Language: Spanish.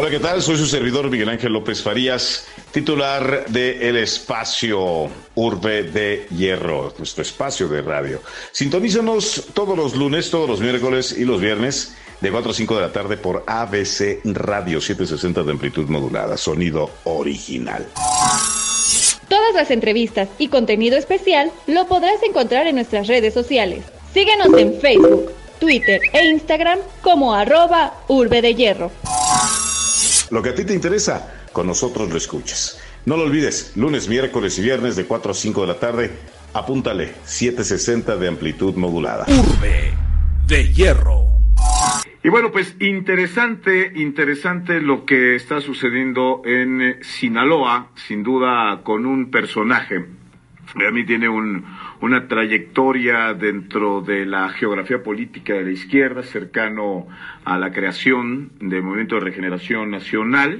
Hola, ¿qué tal? Soy su servidor Miguel Ángel López Farías, titular de El Espacio Urbe de Hierro, nuestro espacio de radio. Sintonízanos todos los lunes, todos los miércoles y los viernes de 4 a 5 de la tarde por ABC Radio 760 de amplitud modulada, sonido original. Todas las entrevistas y contenido especial lo podrás encontrar en nuestras redes sociales. Síguenos en Facebook, Twitter e Instagram como arroba Urbe de Hierro. Lo que a ti te interesa, con nosotros lo escuchas. No lo olvides, lunes, miércoles y viernes de 4 a 5 de la tarde, apúntale 760 de amplitud modulada. Urbe de hierro. Y bueno, pues interesante, interesante lo que está sucediendo en Sinaloa, sin duda con un personaje. Mí tiene un, una trayectoria dentro de la geografía política de la izquierda, cercano a la creación del Movimiento de Regeneración Nacional.